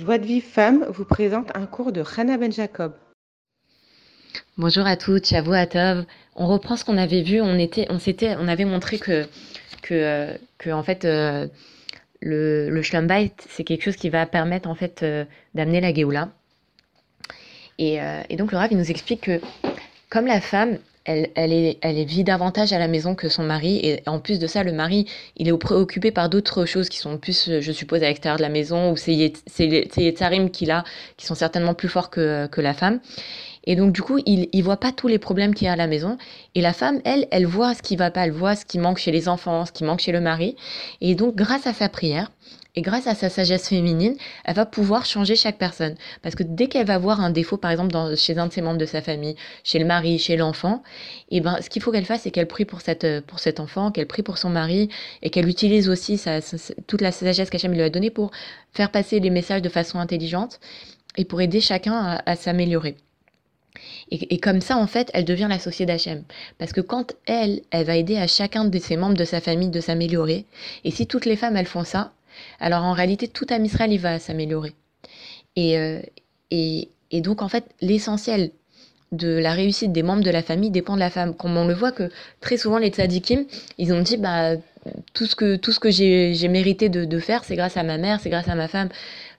Joie de Vive Femme vous présente un cours de Hannah Ben Jacob. Bonjour à toutes, Shavu Atov. On reprend ce qu'on avait vu. On était, on s'était, on avait montré que, que, euh, en fait, euh, le, le c'est quelque chose qui va permettre en fait euh, d'amener la Géoula. Et, donc le Rav, nous explique que comme la femme, elle, elle, est, elle vit davantage à la maison que son mari. Et en plus de ça, le mari, il est préoccupé par d'autres choses qui sont plus, je suppose, à l'extérieur de la maison, ou c'est les tsarim qu'il a, qui sont certainement plus forts que, que la femme. Et donc, du coup, il ne voit pas tous les problèmes qu'il y a à la maison. Et la femme, elle, elle voit ce qui va pas, elle voit ce qui manque chez les enfants, ce qui manque chez le mari. Et donc, grâce à sa prière, et grâce à sa sagesse féminine, elle va pouvoir changer chaque personne. Parce que dès qu'elle va voir un défaut, par exemple, chez un de ses membres de sa famille, chez le mari, chez l'enfant, et eh ben, ce qu'il faut qu'elle fasse, c'est qu'elle prie pour, cette, pour cet enfant, qu'elle prie pour son mari, et qu'elle utilise aussi toute la sagesse qu'Hachem lui a donnée pour faire passer les messages de façon intelligente et pour aider chacun à, à s'améliorer. Et, et, comme ça, en fait, elle devient l'associée d'Hachem. Parce que quand elle, elle va aider à chacun de ses membres de sa famille de s'améliorer, et si toutes les femmes, elles font ça, alors en réalité, tout à il va s'améliorer. Et, euh, et, et, donc, en fait, l'essentiel de la réussite des membres de la famille dépend de la femme. Comme on le voit que très souvent, les tzadikim, ils ont dit, bah, tout ce que, que j'ai mérité de, de faire, c'est grâce à ma mère, c'est grâce à ma femme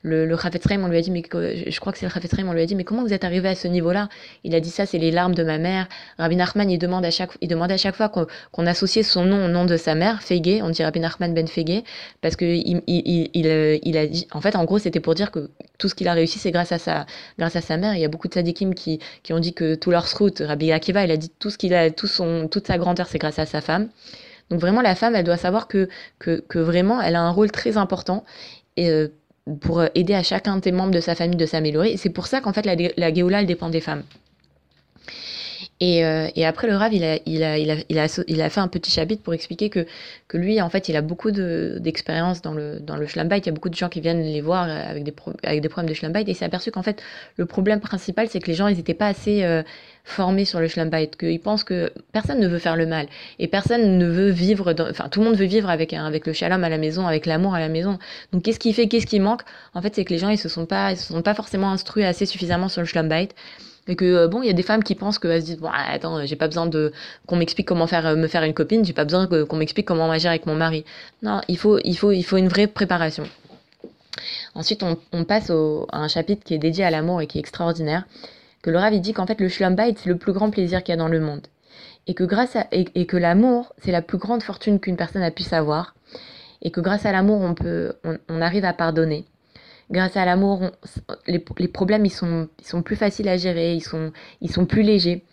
le, le on lui a dit, mais je crois que c'est le Chafetzraim, on lui a dit, mais comment vous êtes arrivé à ce niveau-là? Il a dit ça, c'est les larmes de ma mère. Rabbi Nachman, il demande à chaque, il demande à chaque fois qu'on qu associait son nom au nom de sa mère, Fege, on dit Rabbi Nachman ben Fege, parce que il, il, il, il, a dit, en fait, en gros, c'était pour dire que tout ce qu'il a réussi, c'est grâce à sa, grâce à sa mère. Il y a beaucoup de sadikim qui, qui ont dit que tout leur route, Rabbi Akiva, il a dit tout ce qu'il a, tout son, toute sa grandeur, c'est grâce à sa femme. Donc vraiment, la femme, elle doit savoir que, que, que vraiment, elle a un rôle très important et euh, pour aider à chacun des membres de sa famille de s'améliorer. C'est pour ça qu'en fait la, la elle dépend des femmes. Et, euh, et, après le Rav, il a, il, a, il, a, il, a, il a fait un petit chapitre pour expliquer que, que lui, en fait, il a beaucoup d'expérience dans le, dans le. Il y a beaucoup de gens qui viennent les voir avec des, avec des problèmes de Schlambait. Et il s'est aperçu qu'en fait, le problème principal, c'est que les gens, ils n'étaient pas assez euh, formés sur le Schlambait. Qu'ils pensent que personne ne veut faire le mal. Et personne ne veut vivre, enfin, tout le monde veut vivre avec, avec le shalom à la maison, avec l'amour à la maison. Donc, qu'est-ce qui fait, qu'est-ce qui manque? En fait, c'est que les gens, ils se sont pas, ils se sont pas forcément instruits assez suffisamment sur le Schlambait. Et que euh, bon, il y a des femmes qui pensent qu'elles se disent bon, attends, j'ai pas besoin de qu'on m'explique comment faire euh, me faire une copine, j'ai pas besoin qu'on m'explique comment agir avec mon mari. Non, il faut il faut il faut une vraie préparation. Ensuite, on, on passe au, à un chapitre qui est dédié à l'amour et qui est extraordinaire. Que le Rav dit qu'en fait le Shalom c'est le plus grand plaisir qu'il y a dans le monde et que grâce à et, que l'amour c'est la plus grande fortune qu'une personne a pu avoir et que grâce à l'amour on peut on arrive à pardonner grâce à l'amour, les, les, problèmes ils sont, ils sont plus faciles à gérer, ils sont, ils sont plus légers.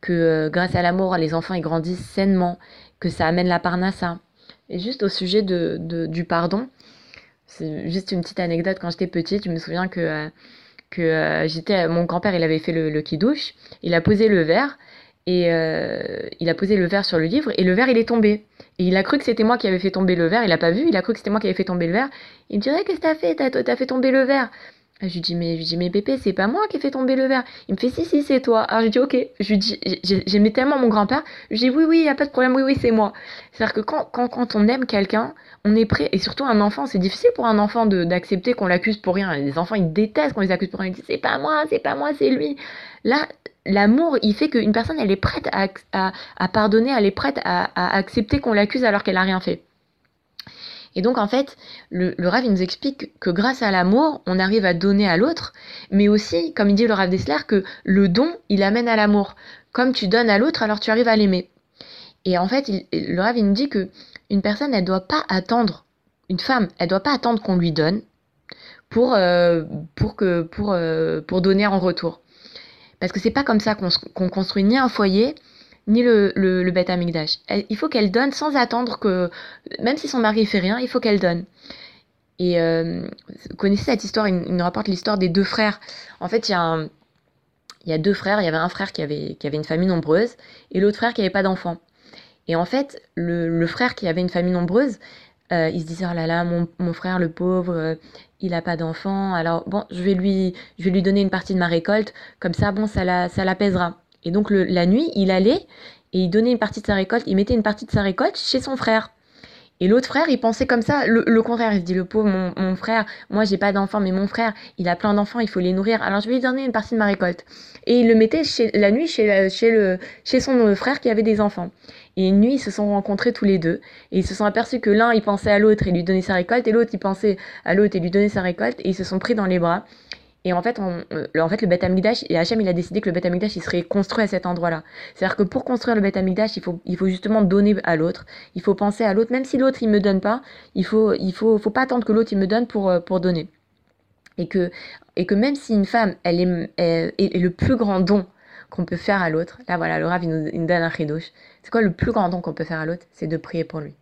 Que euh, grâce à l'amour, les enfants ils grandissent sainement, que ça amène la parnassa. Et juste au sujet de, de du pardon, c'est juste une petite anecdote. Quand j'étais petite, je me souviens que, euh, que euh, j'étais, mon grand-père il avait fait le, le kidouche, il a posé le verre et il a posé le verre sur le livre et le verre il est tombé. Il a cru que c'était moi qui avais fait tomber le verre, il a pas vu, il a cru que c'était moi qui avais fait tomber le verre. Il me dirait qu'est-ce que t'as fait? T'as as fait tomber le verre. Je lui dis mais je dis mais Pépé c'est pas moi qui ai fait tomber le verre. Il me fait si si c'est toi. Alors je lui dis ok. Je dis j'aimais tellement mon grand-père. Je lui dis oui oui y a pas de problème oui oui c'est moi. C'est-à-dire que quand, quand quand on aime quelqu'un on est prêt et surtout un enfant c'est difficile pour un enfant d'accepter qu'on l'accuse pour rien. Les enfants ils détestent qu'on les accuse pour rien. Ils disent c'est pas moi c'est pas moi c'est lui. Là l'amour, il fait qu'une personne, elle est prête à, pardonner, elle est prête à, accepter qu'on l'accuse alors qu'elle n'a rien fait. Et donc, en fait, le, le il nous explique que grâce à l'amour, on arrive à donner à l'autre, mais aussi, comme il dit le Rav Dessler, que le don, il amène à l'amour. Comme tu donnes à l'autre, alors tu arrives à l'aimer. Et en fait, le Rav, nous dit que une personne, elle doit pas attendre, une femme, elle doit pas attendre qu'on lui donne pour, euh, pour, pour, euh, pour donner en retour. Parce que c'est pas comme ça qu'on qu construit ni un foyer, ni le, le, le bête. Il faut qu'elle donne sans attendre que, même si son mari fait rien, il faut qu'elle donne. Et euh, vous connaissez cette histoire, il, nous rapporte l'histoire des deux frères. En fait, il y a il y a deux frères, il y avait un frère qui avait, qui avait une famille nombreuse et l'autre frère qui n'avait pas d'enfant. Et en fait, le, le, frère qui avait une famille nombreuse, euh, il se disait oh là là, mon, mon frère le pauvre, euh, il a pas d'enfant, alors bon, je vais lui, je vais lui donner une partie de ma récolte, comme ça, bon, ça la, ça l'apaisera. Et donc le, la nuit, il allait et il donnait une partie de sa récolte, il mettait une partie de sa récolte chez son frère. Et l'autre frère, il pensait comme ça, le, contraire. Il se dit, le pauvre, mon, mon frère, moi j'ai pas d'enfants, mais mon frère, il a plein d'enfants, il faut les nourrir. Alors je vais lui donner une partie de ma récolte. Et il le mettait la nuit chez, chez, le, chez son frère qui avait des enfants. Et une nuit, ils se sont rencontrés tous les deux. Et ils se sont aperçus que l'un, il pensait à l'autre et lui donnait sa récolte, et l'autre, il pensait à l'autre et lui donnait sa récolte. Et ils se sont pris dans les bras. Et en fait, euh, en fait le Beth Amikdash, et Hachem, il a décidé que le Beth Amikdash, il serait construit à cet endroit-là. C'est-à-dire que pour construire le Beth Amikdash, il faut, il faut justement donner à l'autre. Il faut penser à l'autre. Même si l'autre, il me donne pas, il faut, il faut, faut pas attendre que l'autre, il me donne pour, euh, pour donner. Et que, et que même si une femme, elle est, est, le plus grand don qu'on peut faire à l'autre, là voilà, le Rav, il nous, donne un chidouche. C'est quoi le plus grand don qu'on peut faire à l'autre? C'est de prier pour lui.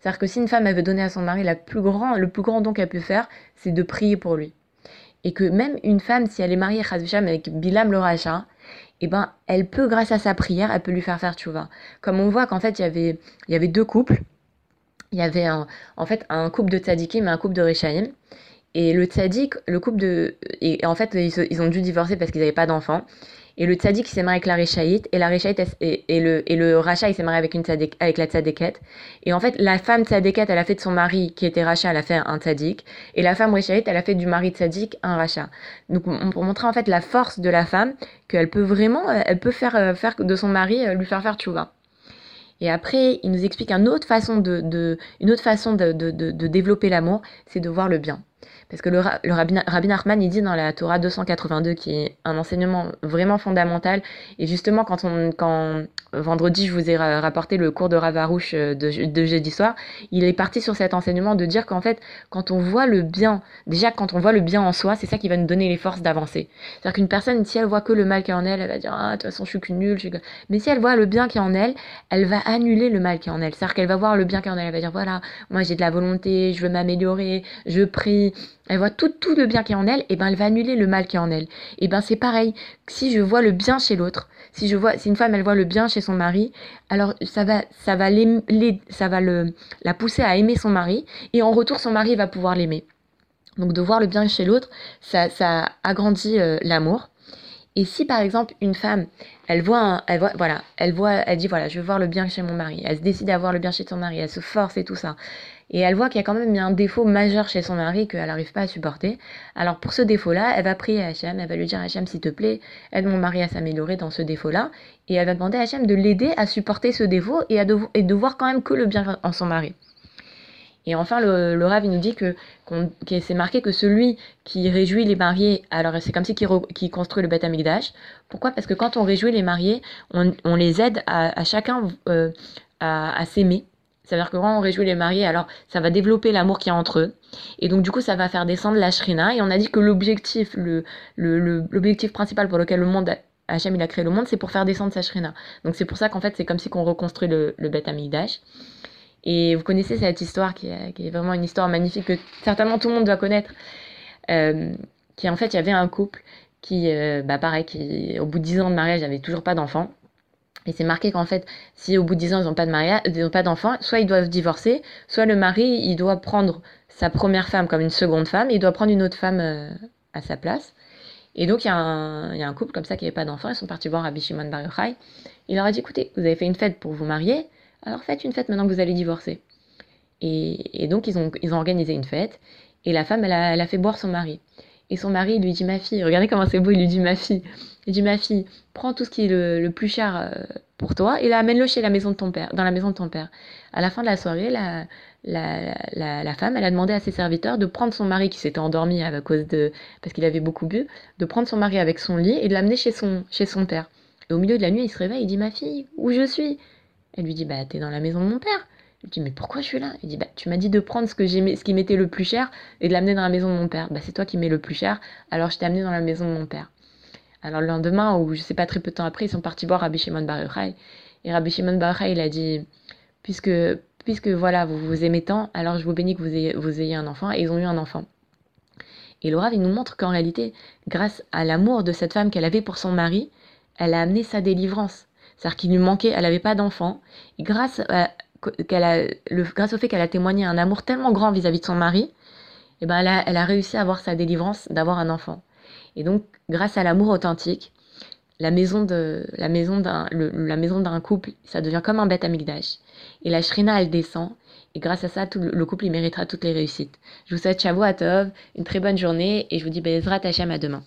C'est-à-dire que si une femme, elle veut donner à son mari, la plus grand, le plus grand don qu'elle peut faire, c'est de prier pour lui et que même une femme, si elle est mariée avec Bilam le Racha, eh ben, elle peut, grâce à sa prière, elle peut lui faire faire vois Comme on voit qu'en fait, il y avait, il y avait deux couples. Il y avait un, en fait un couple de tzadikim et un couple de Rechaim. Et le tzadik, le couple de... Et en fait, ils, ils ont dû divorcer parce qu'ils n'avaient pas d'enfants. Et le tzaddik s'est marié avec la Réchaïte, et la Réchaïte, et, et, le, et le il s'est marié avec, une tzadik, avec la tzadékette. Et en fait, la femme tzadékette, elle a fait de son mari, qui était Racha, elle a fait un tzaddik. Et la femme Réchaïte, elle a fait du mari tzaddik un Racha. Donc, pour montrer en fait la force de la femme, qu'elle peut vraiment, elle peut faire, euh, faire de son mari, euh, lui faire faire tchouva. Et après, il nous explique une autre façon de, de une autre façon de, de, de développer l'amour, c'est de voir le bien. Parce que le, le Rabbi, Nachman, il dit dans la Torah 282, qui est un enseignement vraiment fondamental, et justement, quand, on, quand vendredi, je vous ai rapporté le cours de Ravarouche euh, de, de jeudi soir, il est parti sur cet enseignement de dire qu'en fait, quand on voit le bien, déjà quand on voit le bien en soi, c'est ça qui va nous donner les forces d'avancer. C'est-à-dire qu'une personne, si elle voit que le mal qui est en elle, elle va dire, ah, de toute façon, je suis qu'une nulle. Mais si elle voit le bien qui est en elle, elle va annuler le mal qui est en elle. C'est-à-dire qu'elle va voir le bien qui est en elle, elle va dire, voilà, moi j'ai de la volonté, je veux m'améliorer, je prie, elle voit tout, tout le bien qui est en elle, et ben elle va annuler le mal qui est en elle. Et ben c'est pareil, si je vois le bien chez l'autre, si je vois, si une femme elle voit le bien chez son mari, alors ça va, ça va, ça va le, la pousser à aimer son mari, et en retour son mari va pouvoir l'aimer. Donc de voir le bien chez l'autre, ça, ça agrandit euh, l'amour. Et si par exemple une femme, elle voit, elle voit, voilà, elle voit, elle dit voilà, je veux voir le bien chez mon mari, elle se décide à voir le bien chez son mari, elle se force et tout ça, et elle voit qu'il y a quand même un défaut majeur chez son mari qu'elle n'arrive pas à supporter. Alors pour ce défaut-là, elle va prier Hachem, elle va lui dire Hachem, s'il te plaît, aide mon mari à s'améliorer dans ce défaut-là. Et elle va demander à Hachem de l'aider à supporter ce défaut et, à de, voir quand même que le bien en son mari. Et enfin, le, le Rav, nous dit que, c'est marqué que celui qui réjouit les mariés, alors c'est comme si qui, construit le Beth Amikdash. Pourquoi? Parce que quand on réjouit les mariés, on, les aide à, chacun euh, à s'aimer, c'est-à-dire que quand on réjouit les mariés, alors ça va développer l'amour qu'il y a entre eux. Et donc du coup, ça va faire descendre la shrina. Et on a dit que l'objectif, le, l'objectif principal pour lequel le monde, Hachem il a créé le monde, c'est pour faire descendre sa shrina. Donc c'est pour ça qu'en fait, c'est comme si qu'on reconstruit le, le Beth Amikdash. Et vous connaissez cette histoire qui est, vraiment une histoire magnifique que certainement tout le monde doit connaître. Euh, qui en fait, il y avait un couple qui, euh, bah pareil, qui au bout de 10 ans de mariage n'avait toujours pas d'enfant. Et c'est marqué qu'en fait, si au bout de 10 ans, ils n'ont pas de mariage, ils n'ont pas d'enfants, soit ils doivent divorcer, soit le mari, il doit prendre sa première femme comme une seconde femme, et il doit prendre une autre femme euh, à sa place. Et donc, il y, a un, couple comme ça qui n'avait pas d'enfants, ils sont partis voir Rabbi Shimon Bar. Il leur a dit, écoutez, vous avez fait une fête pour vous marier, alors faites une fête maintenant que vous allez divorcer. Et, donc, ils ont, organisé une fête, et la femme, elle a fait boire son mari. Et son mari lui dit, ma fille, regardez comment c'est beau, il lui dit, ma fille, il dit, ma fille, prends tout ce qui est le, plus cher euh, pour toi et amène-le chez la maison de ton père, dans la maison de ton père. À la fin de la soirée, la, la, la, femme, elle a demandé à ses serviteurs de prendre son mari qui s'était endormi à cause de, parce qu'il avait beaucoup bu, de prendre son mari avec son lit et de l'amener chez son, chez son père. Et au milieu de la nuit, il se réveille, il dit, ma fille, où je suis? Elle lui dit, bah, t'es dans la maison de mon père. Il dit, mais pourquoi je suis là? Il dit, bah, tu m'as dit de prendre ce, que ce qui m'était le plus cher et de l'amener dans la maison de mon père. Bah, c'est toi qui mets le plus cher, alors je t'ai amené dans la maison de mon père. Alors le lendemain, ou je sais pas très peu de temps après, ils sont partis voir Rabbi Shimon Bar. Et Rabbi Shimon Bar il a dit, puisque, puisque voilà, vous vous aimez tant, alors je vous bénis que vous ayez, vous ayez un enfant. Et ils ont eu un enfant. Et Laura, il nous montre qu'en réalité, grâce à l'amour de cette femme qu'elle avait pour son mari, elle a amené sa délivrance. C'est-à-dire qu'il lui manquait, elle n'avait pas d'enfant. Grâce à, qu'elle a, le, grâce au fait qu'elle a témoigné un amour tellement grand vis-à-vis de son mari, eh ben elle, a, elle a réussi à avoir sa délivrance d'avoir un enfant. Et donc, grâce à l'amour authentique, la maison de la maison d'un couple, ça devient comme un bête amigdash. Et la shrina, elle descend. Et grâce à ça, tout le couple, il méritera toutes les réussites. Je vous souhaite Shavuot Tov, une très bonne journée et je vous dis Bezrat Hashem à demain.